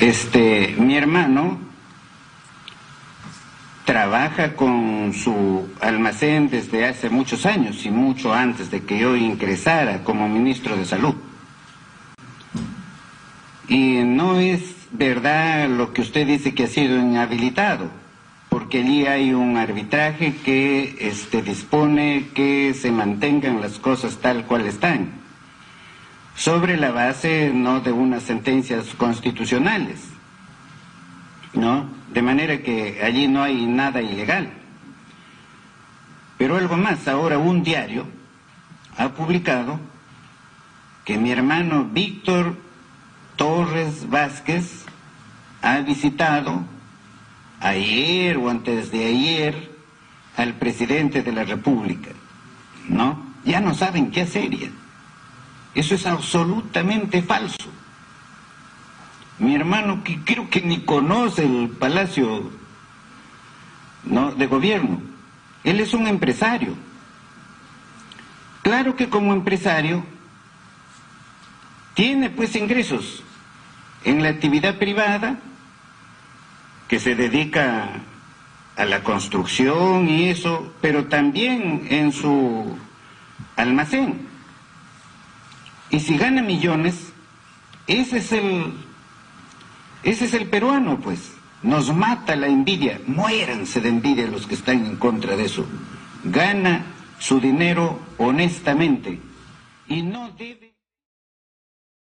Este, mi hermano trabaja con su almacén desde hace muchos años y mucho antes de que yo ingresara como ministro de Salud. Y no es verdad lo que usted dice que ha sido inhabilitado, porque allí hay un arbitraje que este, dispone que se mantengan las cosas tal cual están, sobre la base no de unas sentencias constitucionales, ¿no? De manera que allí no hay nada ilegal. Pero algo más, ahora un diario ha publicado que mi hermano Víctor Torres Vázquez ha visitado ayer o antes de ayer al presidente de la República, ¿no? Ya no saben qué hacer. Eso es absolutamente falso. Mi hermano, que creo que ni conoce el palacio ¿no? de gobierno, él es un empresario. Claro que como empresario tiene pues ingresos en la actividad privada que se dedica a la construcción y eso, pero también en su almacén. Y si gana millones, ese es el ese es el peruano, pues. Nos mata la envidia. Muéranse de envidia los que están en contra de eso. Gana su dinero honestamente y no debe